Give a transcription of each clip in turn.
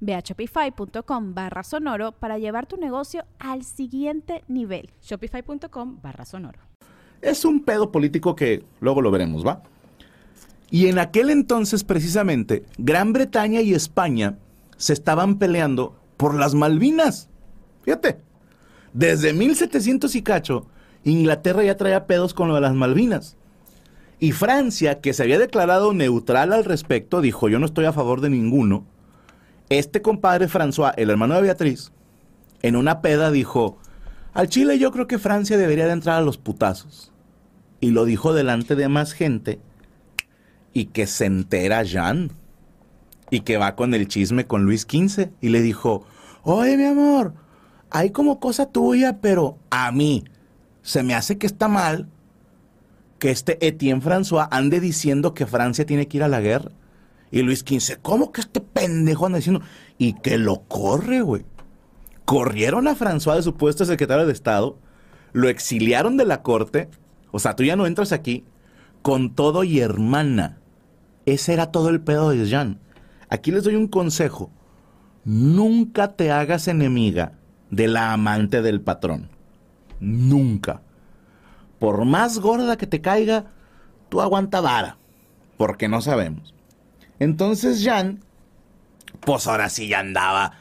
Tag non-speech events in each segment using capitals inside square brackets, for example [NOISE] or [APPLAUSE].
Ve a shopify.com barra sonoro para llevar tu negocio al siguiente nivel. Shopify.com barra sonoro. Es un pedo político que luego lo veremos, ¿va? Y en aquel entonces, precisamente, Gran Bretaña y España se estaban peleando por las Malvinas. Fíjate, desde 1700 y cacho, Inglaterra ya traía pedos con lo de las Malvinas. Y Francia, que se había declarado neutral al respecto, dijo, yo no estoy a favor de ninguno. Este compadre François, el hermano de Beatriz, en una peda dijo, al Chile yo creo que Francia debería de entrar a los putazos. Y lo dijo delante de más gente y que se entera Jean y que va con el chisme con Luis XV y le dijo, oye mi amor, hay como cosa tuya, pero a mí se me hace que está mal que este Etienne François ande diciendo que Francia tiene que ir a la guerra. Y Luis XV, ¿cómo que este pendejo anda diciendo? Y que lo corre, güey. Corrieron a François de su puesto de secretario de Estado, lo exiliaron de la corte, o sea, tú ya no entras aquí, con todo y hermana. Ese era todo el pedo de Jean. Aquí les doy un consejo. Nunca te hagas enemiga de la amante del patrón. Nunca. Por más gorda que te caiga, tú aguanta vara. Porque no sabemos. Entonces Jan, pues ahora sí ya andaba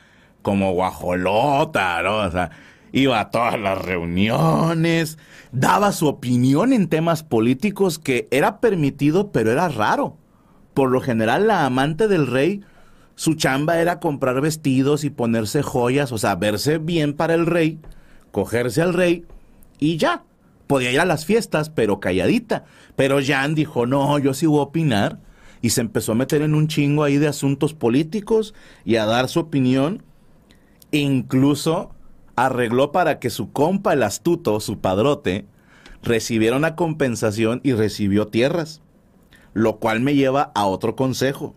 como guajolota, ¿no? O sea, iba a todas las reuniones, daba su opinión en temas políticos que era permitido, pero era raro. Por lo general, la amante del rey, su chamba era comprar vestidos y ponerse joyas, o sea, verse bien para el rey, cogerse al rey y ya. Podía ir a las fiestas, pero calladita. Pero Jan dijo, no, yo sí voy a opinar y se empezó a meter en un chingo ahí de asuntos políticos y a dar su opinión. Incluso arregló para que su compa, el astuto, su padrote, recibiera una compensación y recibió tierras. Lo cual me lleva a otro consejo.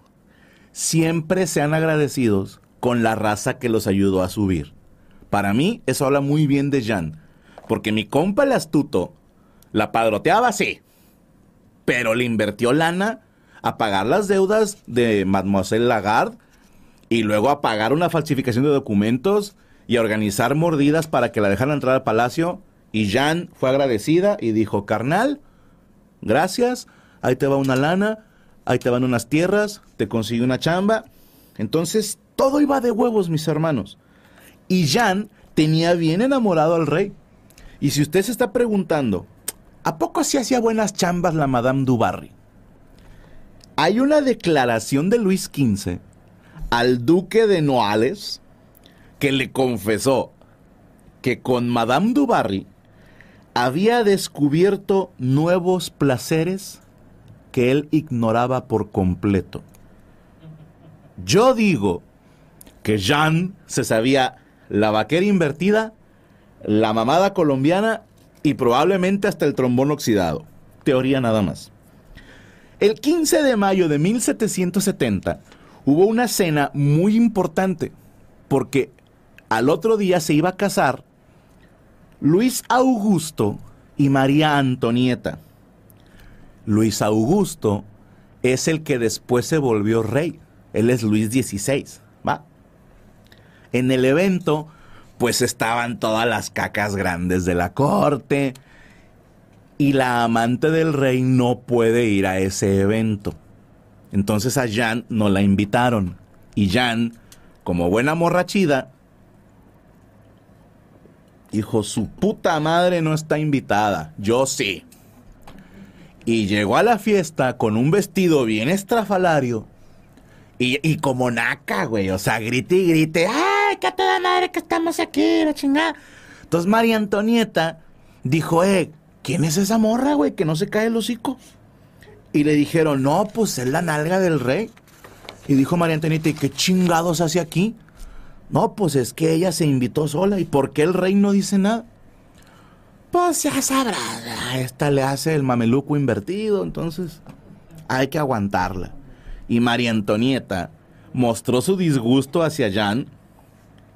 Siempre sean agradecidos con la raza que los ayudó a subir. Para mí, eso habla muy bien de Jan. Porque mi compa, el astuto, la padroteaba, sí. Pero le invirtió lana a pagar las deudas de Mademoiselle Lagarde y luego a pagar una falsificación de documentos y a organizar mordidas para que la dejaran entrar al palacio. Y Jean fue agradecida y dijo, carnal, gracias, ahí te va una lana, ahí te van unas tierras, te consigue una chamba. Entonces, todo iba de huevos, mis hermanos. Y Jean tenía bien enamorado al rey. Y si usted se está preguntando, ¿a poco así hacía buenas chambas la Madame du Barry? Hay una declaración de Luis XV al duque de Noales que le confesó que con Madame du Barry había descubierto nuevos placeres que él ignoraba por completo. Yo digo que Jean se sabía la vaquera invertida, la mamada colombiana y probablemente hasta el trombón oxidado. Teoría nada más. El 15 de mayo de 1770 hubo una cena muy importante porque al otro día se iba a casar Luis Augusto y María Antonieta. Luis Augusto es el que después se volvió rey. Él es Luis XVI, ¿va? En el evento, pues estaban todas las cacas grandes de la corte, y la amante del rey no puede ir a ese evento. Entonces a Jan no la invitaron. Y Jan, como buena morrachida, dijo, su puta madre no está invitada. Yo sí. Y llegó a la fiesta con un vestido bien estrafalario. Y, como naca, güey. O sea, grite y grite. ¡Ay, qué toda madre que estamos aquí, la chingada! Entonces María Antonieta dijo, eh, ¿quién es esa morra, güey? Que no se cae el hocico. Y le dijeron, no, pues es la nalga del rey. Y dijo María Antonieta, ¿y qué chingados hace aquí? No, pues es que ella se invitó sola. ¿Y por qué el rey no dice nada? Pues ya sabrá, esta le hace el mameluco invertido, entonces hay que aguantarla. Y María Antonieta mostró su disgusto hacia Jan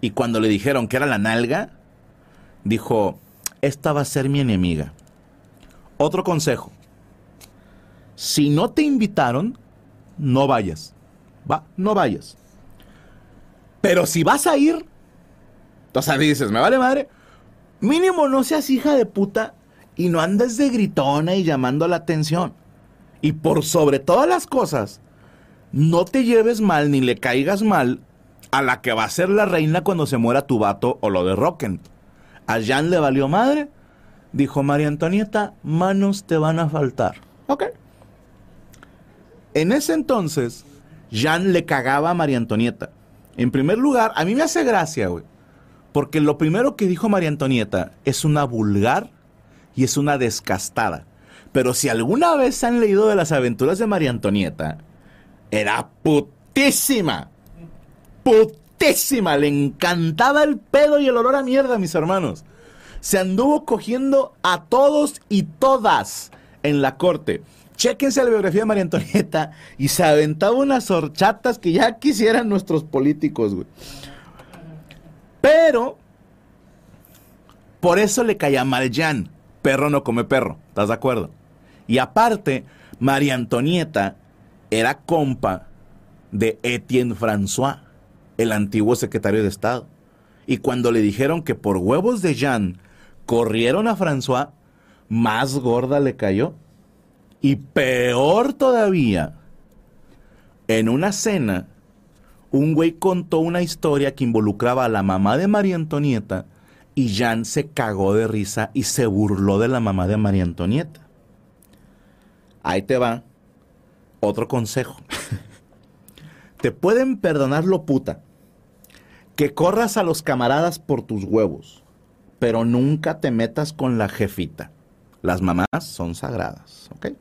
y cuando le dijeron que era la nalga, dijo, esta va a ser mi enemiga. Otro consejo, si no te invitaron, no vayas. Va, no vayas. Pero si vas a ir, o sea, dices, me vale madre, mínimo no seas hija de puta y no andes de gritona y llamando la atención. Y por sobre todas las cosas, no te lleves mal ni le caigas mal a la que va a ser la reina cuando se muera tu vato o lo derroquen. A Jan le valió madre. Dijo María Antonieta, manos te van a faltar. Ok. En ese entonces, Jan le cagaba a María Antonieta. En primer lugar, a mí me hace gracia, güey. Porque lo primero que dijo María Antonieta es una vulgar y es una descastada. Pero si alguna vez han leído de las aventuras de María Antonieta, era putísima. Putísima. Le encantaba el pedo y el olor a mierda, mis hermanos. Se anduvo cogiendo a todos y todas en la corte. Chéquense la biografía de María Antonieta y se aventaba unas horchatas que ya quisieran nuestros políticos, güey. Pero, por eso le caía mal Jan. Perro no come perro, ¿estás de acuerdo? Y aparte, María Antonieta era compa de Etienne François, el antiguo secretario de Estado. Y cuando le dijeron que por huevos de Jean corrieron a François, más gorda le cayó. Y peor todavía, en una cena, un güey contó una historia que involucraba a la mamá de María Antonieta y Jean se cagó de risa y se burló de la mamá de María Antonieta. Ahí te va otro consejo. [LAUGHS] te pueden perdonar lo puta. Que corras a los camaradas por tus huevos, pero nunca te metas con la jefita. Las mamás son sagradas, ¿ok?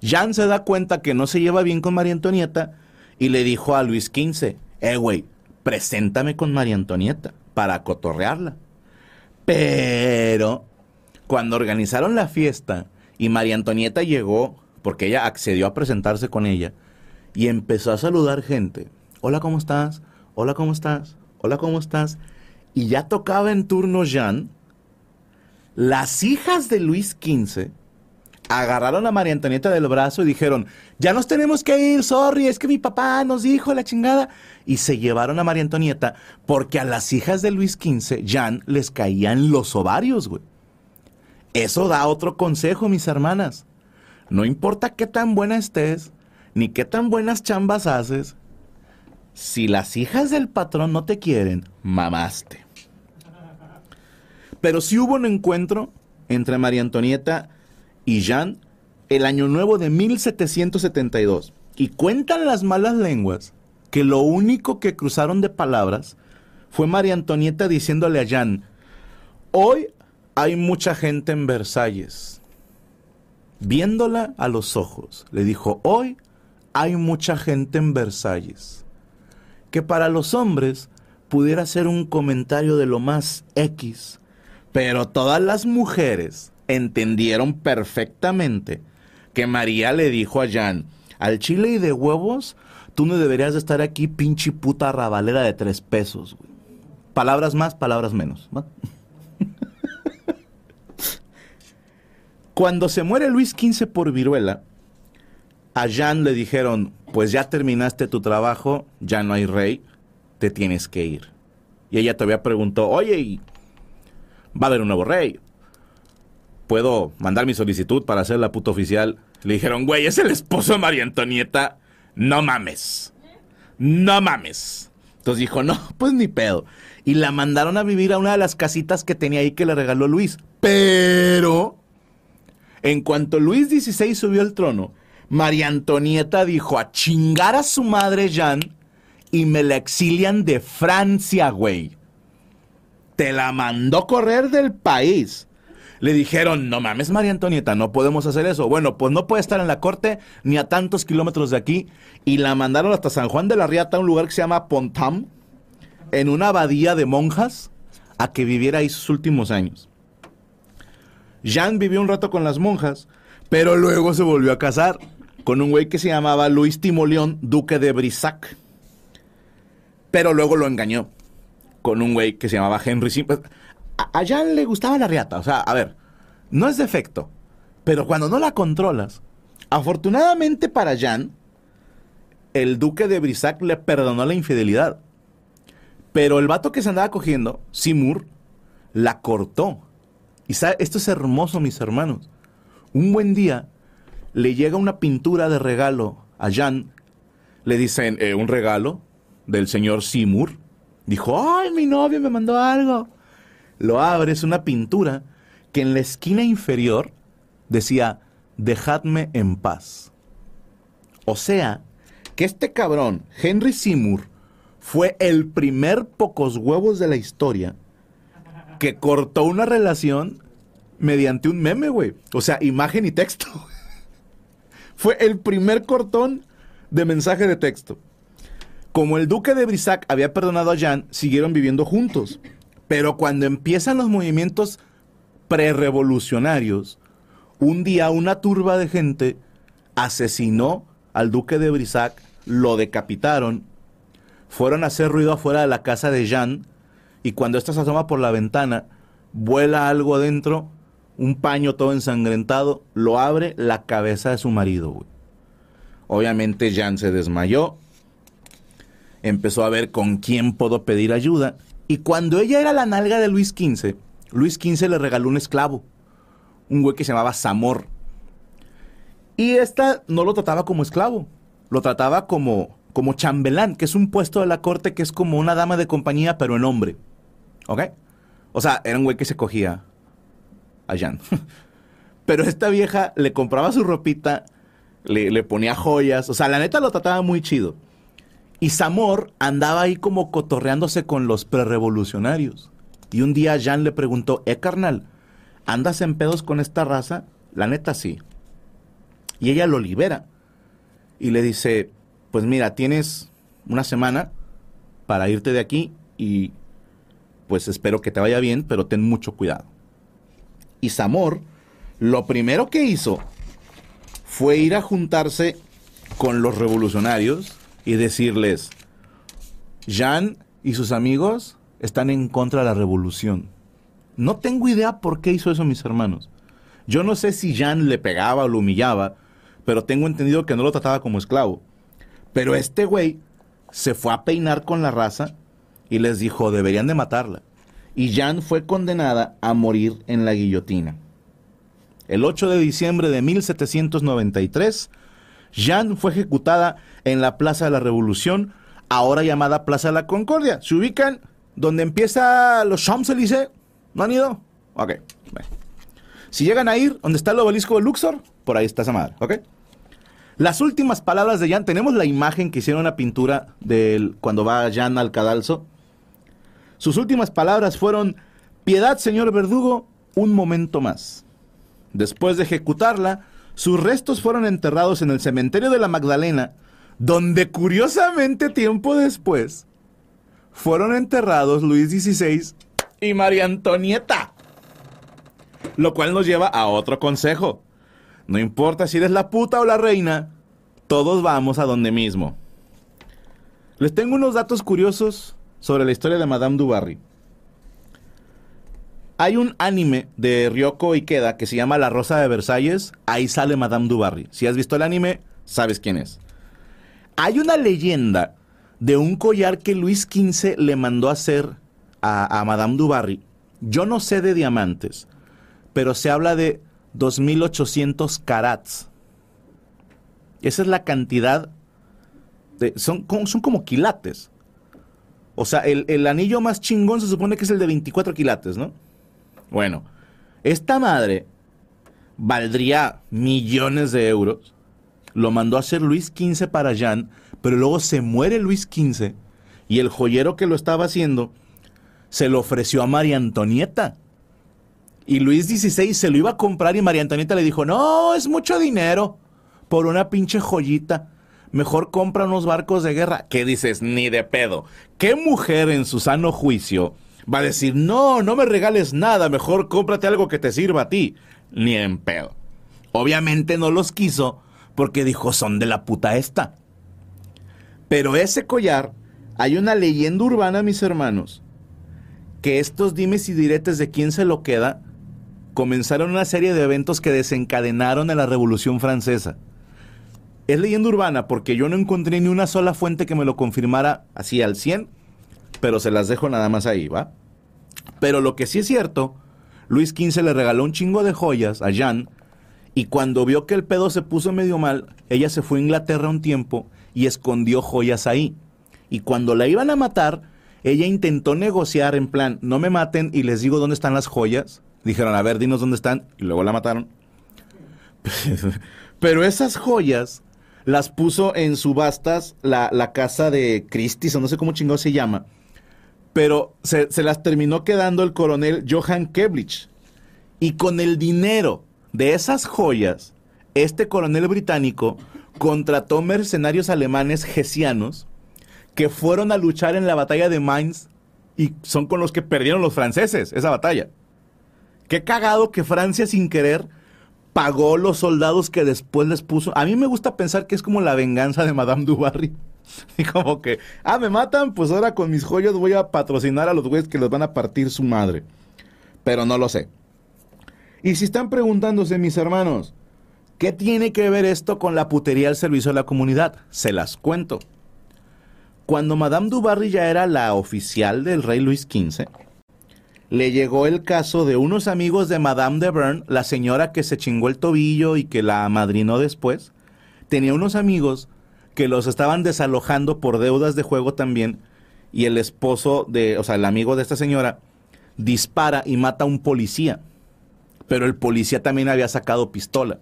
Jan se da cuenta que no se lleva bien con María Antonieta y le dijo a Luis XV, eh, güey, preséntame con María Antonieta para cotorrearla. Pero cuando organizaron la fiesta y María Antonieta llegó, porque ella accedió a presentarse con ella, y empezó a saludar gente. Hola, ¿cómo estás? Hola, ¿cómo estás? Hola, ¿cómo estás? Y ya tocaba en turno Jan. Las hijas de Luis XV agarraron a María Antonieta del brazo y dijeron, ya nos tenemos que ir, sorry, es que mi papá nos dijo la chingada. Y se llevaron a María Antonieta porque a las hijas de Luis XV, Jan les caían los ovarios, güey. Eso da otro consejo, mis hermanas. No importa qué tan buena estés, ni qué tan buenas chambas haces, si las hijas del patrón no te quieren, mamaste. Pero sí hubo un encuentro entre María Antonieta y Jean el año nuevo de 1772. Y cuentan las malas lenguas que lo único que cruzaron de palabras fue María Antonieta diciéndole a Jean, hoy hay mucha gente en Versalles. Viéndola a los ojos, le dijo, hoy hay mucha gente en Versalles. Que para los hombres pudiera ser un comentario de lo más X, pero todas las mujeres entendieron perfectamente que María le dijo a Jan, al chile y de huevos, tú no deberías de estar aquí pinche puta rabalera de tres pesos. Palabras más, palabras menos. Cuando se muere Luis XV por viruela, a Jan le dijeron, pues ya terminaste tu trabajo, ya no hay rey, te tienes que ir. Y ella todavía preguntó, oye, va a haber un nuevo rey. ¿Puedo mandar mi solicitud para ser la puta oficial? Le dijeron, güey, es el esposo de María Antonieta. No mames. No mames. Entonces dijo, no, [LAUGHS] pues ni pedo. Y la mandaron a vivir a una de las casitas que tenía ahí que le regaló Luis. Pero En cuanto Luis XVI subió al trono, María Antonieta dijo a chingar a su madre Jean y me la exilian de Francia, güey. Te la mandó correr del país. Le dijeron, no mames, María Antonieta, no podemos hacer eso. Bueno, pues no puede estar en la corte ni a tantos kilómetros de aquí. Y la mandaron hasta San Juan de la Riata, un lugar que se llama Pontam, en una abadía de monjas, a que viviera ahí sus últimos años. Jean vivió un rato con las monjas, pero luego se volvió a casar con un güey que se llamaba Luis Timoleón, duque de Brissac. Pero luego lo engañó con un güey que se llamaba Henry Simple. A, a Jean le gustaba la riata, o sea, a ver, no es defecto, pero cuando no la controlas, afortunadamente para Jean, el duque de Brissac le perdonó la infidelidad. Pero el vato que se andaba cogiendo, Simur, la cortó. Y sabe, esto es hermoso, mis hermanos. Un buen día le llega una pintura de regalo a Jan. Le dicen, "Eh, un regalo del señor Simur. Dijo, ay, mi novio me mandó algo. Lo abre, es una pintura que en la esquina inferior decía, dejadme en paz. O sea, que este cabrón, Henry Seymour, fue el primer pocos huevos de la historia que cortó una relación mediante un meme, güey. O sea, imagen y texto. [LAUGHS] fue el primer cortón de mensaje de texto. Como el duque de Brissac había perdonado a Jean, siguieron viviendo juntos. Pero cuando empiezan los movimientos prerevolucionarios, un día una turba de gente asesinó al duque de Brissac, lo decapitaron, fueron a hacer ruido afuera de la casa de Jean y cuando ésta se asoma por la ventana, vuela algo adentro, un paño todo ensangrentado, lo abre la cabeza de su marido. güey. Obviamente Jean se desmayó, empezó a ver con quién puedo pedir ayuda y cuando ella era la nalga de Luis XV, Luis XV le regaló un esclavo, un güey que se llamaba Zamor. Y esta no lo trataba como esclavo, lo trataba como, como chambelán, que es un puesto de la corte que es como una dama de compañía, pero en hombre. ¿Ok? O sea, era un güey que se cogía a Jan. [LAUGHS] pero esta vieja le compraba su ropita, le, le ponía joyas, o sea, la neta lo trataba muy chido. Y Zamor andaba ahí como cotorreándose con los prerevolucionarios. Y un día Jan le preguntó, eh, carnal, ¿andas en pedos con esta raza? La neta sí. Y ella lo libera. Y le dice, pues mira, tienes una semana para irte de aquí y pues espero que te vaya bien, pero ten mucho cuidado. Y Zamor, lo primero que hizo fue ir a juntarse con los revolucionarios y decirles, Jan y sus amigos están en contra de la revolución. No tengo idea por qué hizo eso mis hermanos. Yo no sé si Jan le pegaba o lo humillaba, pero tengo entendido que no lo trataba como esclavo. Pero este güey se fue a peinar con la raza y les dijo, deberían de matarla. Y Jan fue condenada a morir en la guillotina. El 8 de diciembre de 1793, Jeanne fue ejecutada en la Plaza de la Revolución, ahora llamada Plaza de la Concordia. ¿Se ubican donde empieza los Champs-Élysées? ¿No han ido? Ok. bueno. Si llegan a ir, donde está el obelisco de Luxor, por ahí está esa madre, ¿ok? Las últimas palabras de Jan, tenemos la imagen que hicieron una pintura de cuando va Jan al cadalso. Sus últimas palabras fueron, piedad, señor verdugo, un momento más. Después de ejecutarla, sus restos fueron enterrados en el cementerio de la Magdalena, donde curiosamente tiempo después fueron enterrados Luis XVI y María Antonieta. Lo cual nos lleva a otro consejo. No importa si eres la puta o la reina, todos vamos a donde mismo. Les tengo unos datos curiosos sobre la historia de Madame du Barry. Hay un anime de Ryoko Ikeda que se llama La Rosa de Versalles. Ahí sale Madame du Barry. Si has visto el anime, sabes quién es. Hay una leyenda de un collar que Luis XV le mandó hacer a, Madame du Barry. Yo no sé de diamantes, pero se habla de 2.800 carats. Esa es la cantidad. De, son, como- son como quilates. O sea, el, el anillo más chingón se supone que es el de 24 quilates, ¿no? Bueno, esta madre valdría millones de euros, lo mandó a hacer Luis XV para Jean, pero luego se muere Luis XV y el joyero que lo estaba haciendo se lo ofreció a María Antonieta. Y Luis XVI se lo iba a comprar y María Antonieta le dijo, no, es mucho dinero por una pinche joyita. Mejor compra unos barcos de guerra. ¿Qué dices? Ni de pedo. ¿Qué mujer en su sano juicio va a decir, no, no me regales nada, mejor cómprate algo que te sirva a ti? Ni en pedo. Obviamente no los quiso porque dijo, son de la puta esta. Pero ese collar, hay una leyenda urbana, mis hermanos, que estos dimes y diretes de quién se lo queda comenzaron una serie de eventos que desencadenaron a la Revolución Francesa. Es leyenda urbana porque yo no encontré ni una sola fuente que me lo confirmara así al 100, pero se las dejo nada más ahí, ¿va? Pero lo que sí es cierto, Luis XV le regaló un chingo de joyas a Jeanne y cuando vio que el pedo se puso medio mal, ella se fue a Inglaterra un tiempo y escondió joyas ahí. Y cuando la iban a matar, ella intentó negociar en plan, no me maten y les digo dónde están las joyas. Dijeron, a ver, dinos dónde están. Y luego la mataron. [LAUGHS] Pero esas joyas las puso en subastas la, la casa de Christie's, o no sé cómo chingado se llama. Pero se, se las terminó quedando el coronel Johann Keblich. Y con el dinero de esas joyas, este coronel británico contrató mercenarios alemanes gesianos que fueron a luchar en la batalla de Mainz y son con los que perdieron los franceses esa batalla. Qué cagado que Francia sin querer pagó los soldados que después les puso. A mí me gusta pensar que es como la venganza de Madame du Barry. [LAUGHS] Y como que, ah, me matan, pues ahora con mis joyas voy a patrocinar a los güeyes que les van a partir su madre. Pero no lo sé. Y si están preguntándose, mis hermanos, ¿qué tiene que ver esto con la putería al servicio de la comunidad? Se las cuento. Cuando Madame du Barry ya era la oficial del rey Luis XV, le llegó el caso de unos amigos de Madame de Bern, la señora que se chingó el tobillo y que la amadrinó después. Tenía unos amigos que los estaban desalojando por deudas de juego también y el esposo de, o sea, el amigo de esta señora dispara y mata a un policía. Pero el policía también había sacado pistola.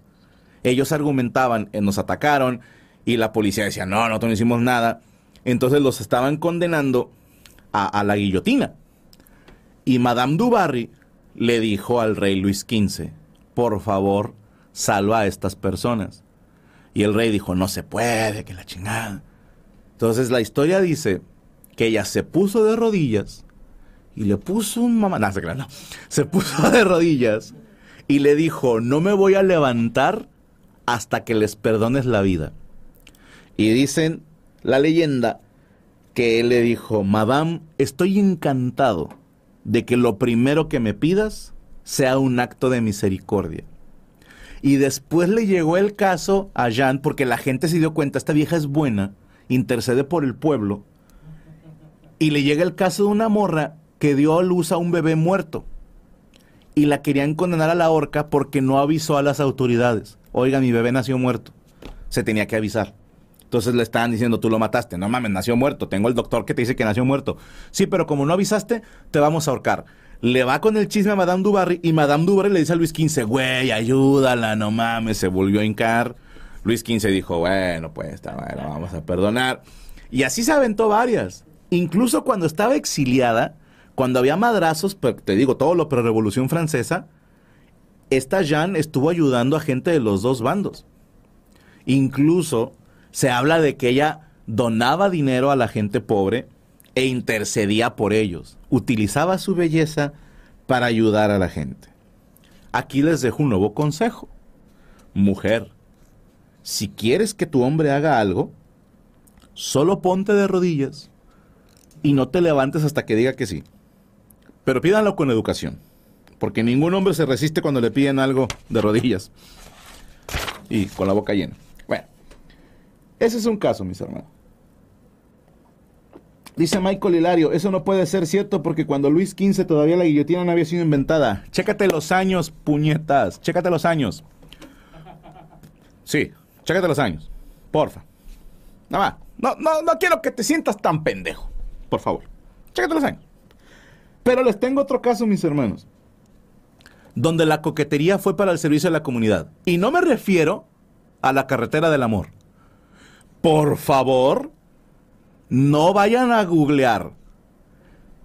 Ellos argumentaban, eh, nos atacaron y la policía decía, no, nosotros no hicimos nada. Entonces los estaban condenando a, a la guillotina. Y Madame du Barry le dijo al rey Luis XV, por favor, salva a estas personas. Y el rey dijo, no se puede, que la chingada. Entonces la historia dice que ella se puso de rodillas y le puso un mamá, no, se, se puso de rodillas y le dijo, no me voy a levantar hasta que les perdones la vida. Y dicen la leyenda que él le dijo, Madame, estoy encantado de que lo primero que me pidas sea un acto de misericordia. Y después le llegó el caso a Jean porque la gente se dio cuenta, esta vieja es buena, intercede por el pueblo. Y le llega el caso de una morra que dio a luz a un bebé muerto. Y la querían condenar a la horca porque no avisó a las autoridades. Oiga, mi bebé nació muerto. Se tenía que avisar. Entonces le estaban diciendo, tú lo mataste. No mames, nació muerto. Tengo el doctor que te dice que nació muerto. Sí, pero como no avisaste, te vamos a ahorcar. Le va con el chisme a Madame Dubarry y Madame Dubarry le dice a Luis XV, güey, ayúdala, no mames. Se volvió a hincar. Luis XV dijo, bueno, pues está bueno, vamos a perdonar. Y así se aventó varias. Incluso cuando estaba exiliada, cuando había madrazos, te digo, todo lo pre-revolución francesa, esta Jeanne estuvo ayudando a gente de los dos bandos. Incluso se habla de que ella donaba dinero a la gente pobre e intercedía por ellos. Utilizaba su belleza para ayudar a la gente. Aquí les dejo un nuevo consejo. Mujer, si quieres que tu hombre haga algo, solo ponte de rodillas y no te levantes hasta que diga que sí. Pero pídanlo con educación, porque ningún hombre se resiste cuando le piden algo de rodillas y con la boca llena. Ese es un caso, mis hermanos. Dice Michael Hilario, eso no puede ser cierto porque cuando Luis XV todavía la guillotina no había sido inventada. Chécate los años, puñetas. Chécate los años. Sí, chécate los años. Porfa. Nada más. No, no, no quiero que te sientas tan pendejo. Por favor. Chécate los años. Pero les tengo otro caso, mis hermanos. donde la coquetería fue para el servicio de la comunidad. Y no me refiero a la carretera del amor. Por favor, no vayan a googlear.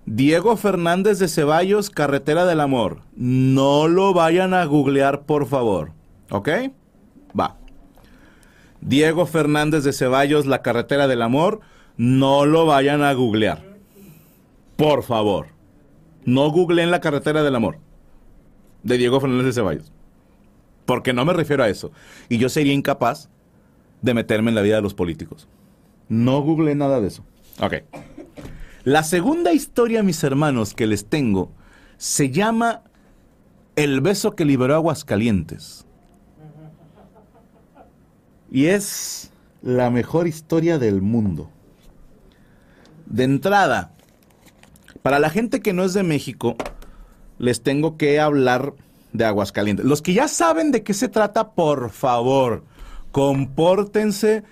Diego Fernández de Ceballos, Carretera del Amor. No lo vayan a googlear, por favor. ¿Ok? Va. Diego Fernández de Ceballos, La Carretera del Amor. No lo vayan a googlear. Por favor. No googleen La Carretera del Amor. De Diego Fernández de Ceballos. Porque no me refiero a eso. Y yo sería incapaz de meterme en la vida de los políticos. No googleen nada de eso. Ok. La segunda historia, mis hermanos, que les tengo, se llama El beso que liberó Aguascalientes. Y es la mejor historia del mundo. De entrada, para la gente que no es de México, les tengo que hablar de Aguascalientes. Los que ya saben de qué se trata, por favor, compórtense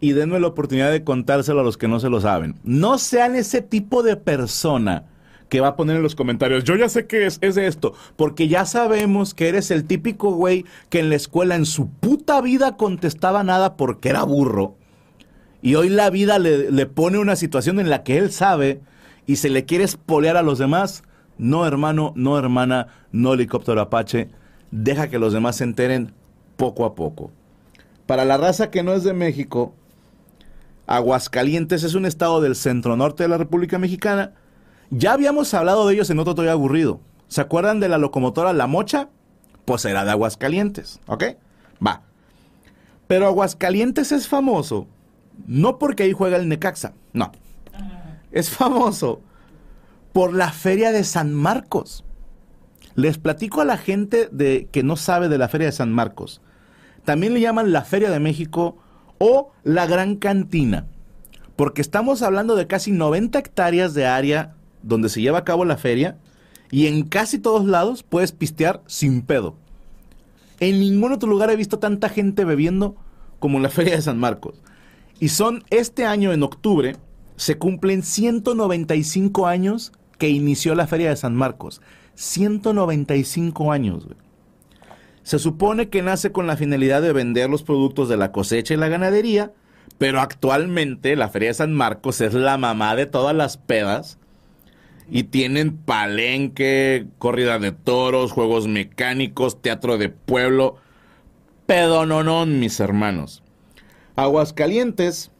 y denme la oportunidad de contárselo a los que no se lo saben. No sean ese tipo de persona que va a poner en los comentarios, yo ya sé que es, es esto, porque ya sabemos que eres el típico güey que en la escuela en su puta vida contestaba nada porque era burro. Y hoy la vida le, le pone una situación en la que él sabe y se le quiere espolear a los demás. No, hermano, no, hermana, no, helicóptero Apache. Deja que los demás se enteren poco a poco. Para la raza que no es de México, Aguascalientes es un estado del centro norte de la República Mexicana. Ya habíamos hablado de ellos en otro todavía aburrido. ¿Se acuerdan de la locomotora La Mocha? Pues era de Aguascalientes, ¿ok? Va. Pero Aguascalientes es famoso no porque ahí juega el Necaxa, no. Es famoso por la feria de San Marcos. Les platico a la gente de que no sabe de la feria de San Marcos. También le llaman la Feria de México o la Gran Cantina, porque estamos hablando de casi 90 hectáreas de área donde se lleva a cabo la feria y en casi todos lados puedes pistear sin pedo. En ningún otro lugar he visto tanta gente bebiendo como en la [LAUGHS] Feria de San Marcos. Y son este año en octubre, se cumplen 195 años que inició la Feria de San Marcos. 195 años. Güey. Se supone que nace con la finalidad de vender los productos de la cosecha y la ganadería, pero actualmente la Feria de San Marcos es la mamá de todas las pedas y tienen palenque, corrida de toros, juegos mecánicos, teatro de pueblo. Pedononón, mis hermanos. Aguascalientes,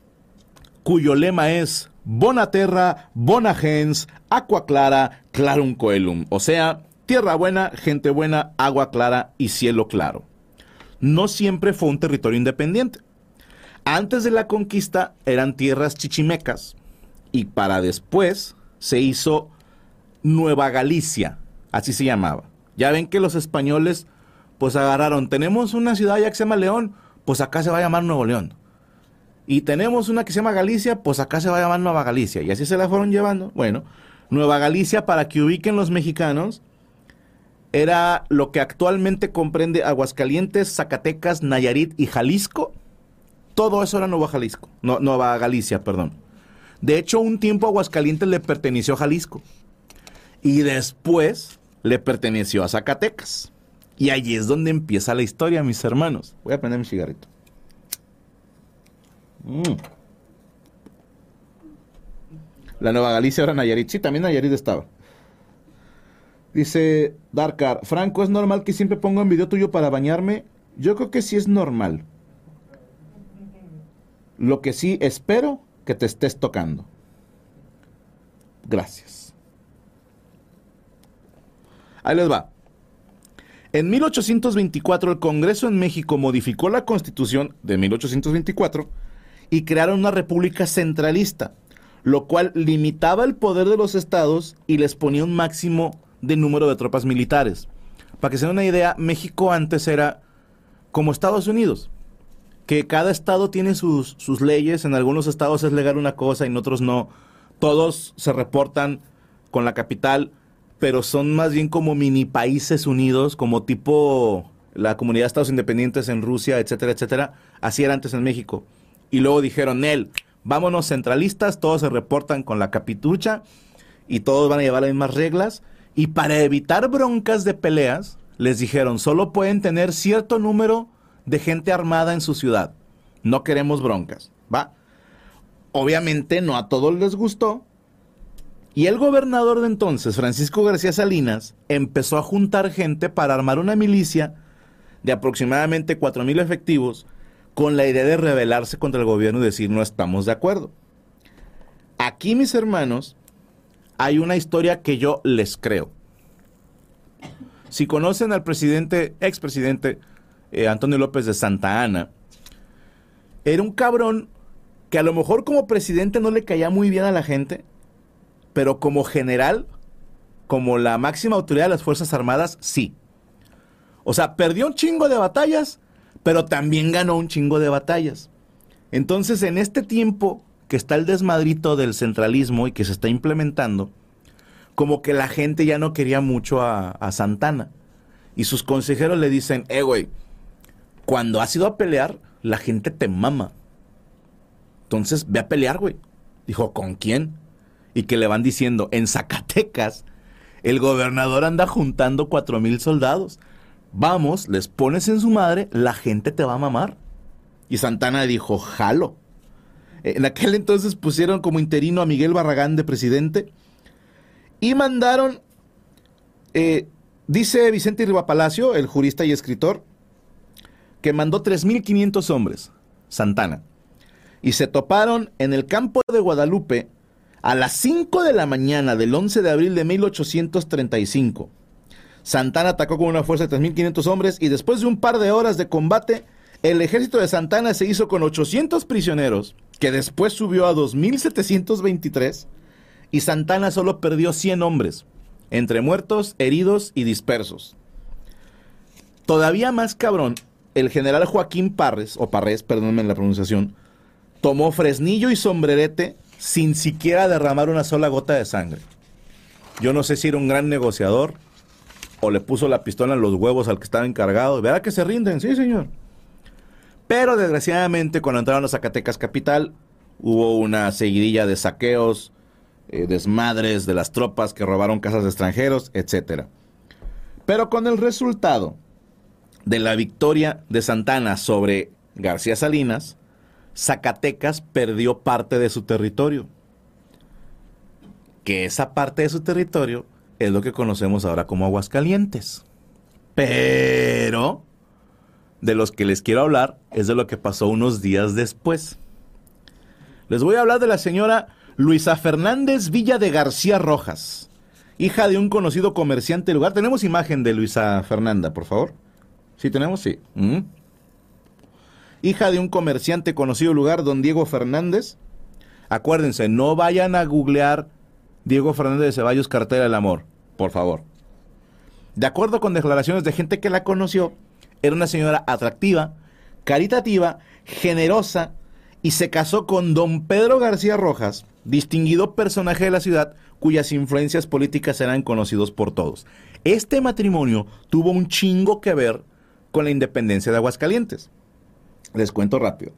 cuyo lema es Bona Terra, Bona Gens, Aqua Clara, Clarum Coelum. O sea, tierra buena, gente buena, agua clara y cielo claro. No siempre fue un territorio independiente. Antes de la conquista eran tierras chichimecas y para después se hizo Nueva Galicia, así se llamaba. Ya ven que los españoles pues agarraron, tenemos una ciudad ya que se llama León, pues acá se va a llamar Nuevo León. Y tenemos una que se llama Galicia, pues acá se va a llamar Nueva Galicia. Y así se la fueron llevando. Bueno, Nueva Galicia, para que ubiquen los mexicanos, era lo que actualmente comprende Aguascalientes, Zacatecas, Nayarit y Jalisco. Todo eso era Nueva Jalisco, no, Nueva Galicia, perdón. De hecho, un tiempo Aguascalientes le perteneció a Jalisco. Y después le perteneció a Zacatecas. Y allí es donde empieza la historia, mis hermanos. Voy a prender mi cigarrito. Mm. La Nueva Galicia era Nayarit. Sí, también Nayarit estaba. Dice Darkar, Franco, ¿es normal que siempre ponga un video tuyo para bañarme? Yo creo que sí es normal. Lo que sí espero que te estés tocando. Gracias. Ahí les va. En 1824 el Congreso en México modificó la Constitución de 1824 y crearon una república centralista, lo cual limitaba el poder de los estados y les ponía un máximo de número de tropas militares. Para que se den una idea, México antes era como Estados Unidos, que cada estado tiene sus, sus leyes, en algunos estados es legal una cosa y en otros no. Todos se reportan con la capital, pero son más bien como mini países unidos, como tipo la comunidad de estados independientes en Rusia, etcétera, etcétera. Así era antes en México. Y luego dijeron, él, vámonos centralistas, todos se reportan con la capitucha y todos van a llevar las mismas reglas. Y para evitar broncas de peleas, les dijeron, solo pueden tener cierto número de gente armada en su ciudad. No queremos broncas, ¿va? Obviamente no a todos les gustó. Y el gobernador de entonces, Francisco García Salinas, empezó a juntar gente para armar una milicia de aproximadamente 4.000 efectivos con la idea de rebelarse contra el gobierno y decir no estamos de acuerdo. Aquí, mis hermanos, hay una historia que yo les creo. Si conocen al presidente, expresidente eh, Antonio López de Santa Ana, era un cabrón que a lo mejor como presidente no le caía muy bien a la gente, pero como general, como la máxima autoridad de las Fuerzas Armadas, sí. O sea, perdió un chingo de batallas, pero también ganó un chingo de batallas. Entonces, en este tiempo que está el desmadrito del centralismo y que se está implementando, como que la gente ya no quería mucho a, Santana. Y sus consejeros le dicen, eh, güey, cuando has ido a pelear, la gente te mama. Entonces, ve a pelear, güey. Dijo, ¿con quién? Y que le van diciendo, en Zacatecas, el gobernador anda juntando cuatro mil soldados. Vamos, les pones en su madre, la gente te va a mamar. Y Santana dijo, jalo. En aquel entonces pusieron como interino a Miguel Barragán de presidente y mandaron, eh, dice Vicente Palacio, el jurista y escritor, que mandó 3.500 hombres, Santana, y se toparon en el campo de Guadalupe a las 5 de la mañana del 11 de abril de 1835. Santana atacó con una fuerza de 3.500 hombres y después de un par de horas de combate, el ejército de Santana se hizo con 800 prisioneros, que después subió a 2.723 y Santana solo perdió 100 hombres, entre muertos, heridos y dispersos. Todavía más cabrón, el general Joaquín Parres, o Parres, perdónenme la pronunciación, tomó fresnillo y sombrerete sin siquiera derramar una sola gota de sangre. Yo no sé si era un gran negociador o le puso la pistola en los huevos al que estaba encargado. Verá que se rinden, sí, señor. Pero desgraciadamente, cuando entraron a Zacatecas capital, hubo una seguidilla de saqueos, eh, desmadres de las tropas que robaron casas de extranjeros, etc. Pero con el resultado de la victoria de Santana sobre García Salinas, Zacatecas perdió parte de su territorio. Que esa parte de su territorio es lo que conocemos ahora como Aguascalientes. Pero de los que les quiero hablar es de lo que pasó unos días después. Les voy a hablar de la señora Luisa Fernández Villa de García Rojas, hija de un conocido comerciante del lugar. ¿Tenemos imagen de Luisa Fernanda, por favor? Sí, tenemos, sí. Mm. Hija de un comerciante conocido lugar, don Diego Fernández. Acuérdense, no vayan a googlear Diego Fernández de Ceballos Cartera del Amor, por favor. De acuerdo con declaraciones de gente que la conoció, era una señora atractiva, caritativa, generosa y se casó con don Pedro García Rojas, distinguido personaje de la ciudad cuyas influencias políticas eran conocidos por todos. Este matrimonio tuvo un chingo que ver con la independencia de Aguascalientes. Les cuento rápido.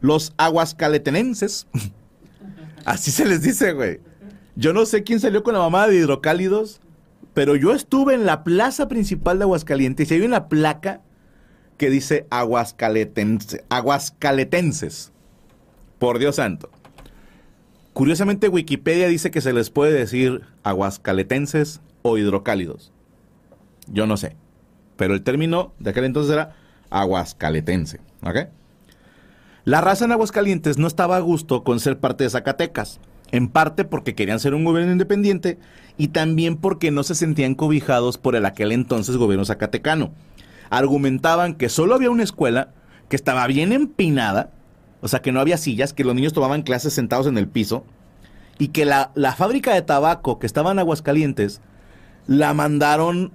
Los aguascaletenenses, [LAUGHS] así se les dice, güey. Yo no sé quién salió con la mamá de hidrocálidos, pero yo estuve en la plaza principal de Aguascalientes y hay una placa que dice aguascaletense, aguascaletenses. Por Dios santo. Curiosamente, Wikipedia dice que se les puede decir aguascaletenses o hidrocálidos. Yo no sé. Pero el término de aquel entonces era aguascaletense. La raza en Aguascalientes no estaba a gusto con ser parte de Zacatecas. En parte porque querían ser un gobierno independiente y también porque no se sentían cobijados por el aquel entonces gobierno zacatecano. Argumentaban que solo había una escuela que estaba bien empinada o sea, que no había sillas, que los niños tomaban clases sentados en el piso. Y que la, fábrica de tabaco que estaba en Aguascalientes la mandaron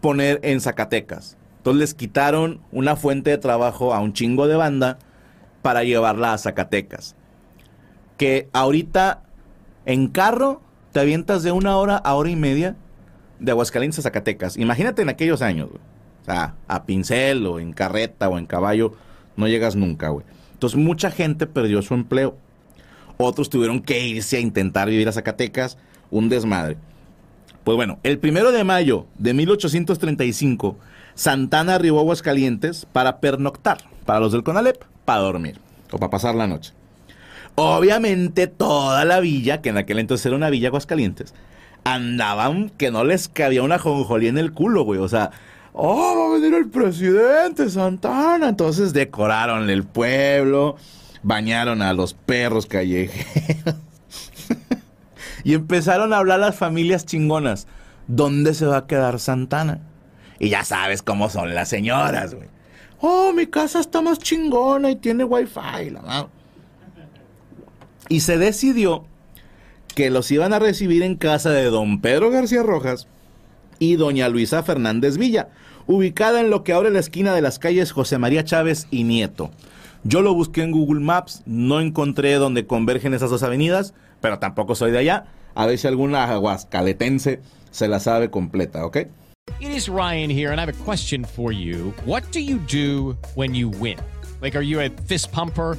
poner en Zacatecas. Entonces les quitaron una fuente de trabajo a un chingo de banda para llevarla a Zacatecas. Que ahorita en carro te avientas de una hora a hora y media de Aguascalientes a Zacatecas. Imagínate en aquellos años, O sea, a pincel o en carreta o en caballo, no llegas nunca, güey. Entonces mucha gente perdió su empleo. Otros tuvieron que irse a intentar vivir a Zacatecas, un desmadre. Pues bueno, el primero de mayo de 1835, Santana arribó a Aguascalientes para pernoctar, para los del Conalep, para dormir o para pasar la noche. Obviamente toda la villa, que en aquel entonces era una villa Aguascalientes, andaban que no les cabía una jonjolí en el culo, güey. O sea, oh, va a venir el presidente Santana. Entonces decoraron el pueblo, bañaron a los perros callejeros. [LAUGHS] y empezaron a hablar las familias chingonas. ¿Dónde se va a quedar Santana? Y ya sabes cómo son las señoras, güey. Oh, mi casa está más chingona y tiene wifi. La madre. Y se decidió que los iban a recibir en casa de don Pedro García Rojas y doña Luisa Fernández Villa, ubicada en lo que ahora es la esquina de las calles José María Chávez y Nieto. Yo lo busqué en Google Maps, no encontré donde convergen esas dos avenidas, pero tampoco soy de allá. A ver si alguna aguascaletense se la sabe completa, ¿ok? It is Ryan here, and I have a question for you. What do you do when you win? Like, are you a fist pumper?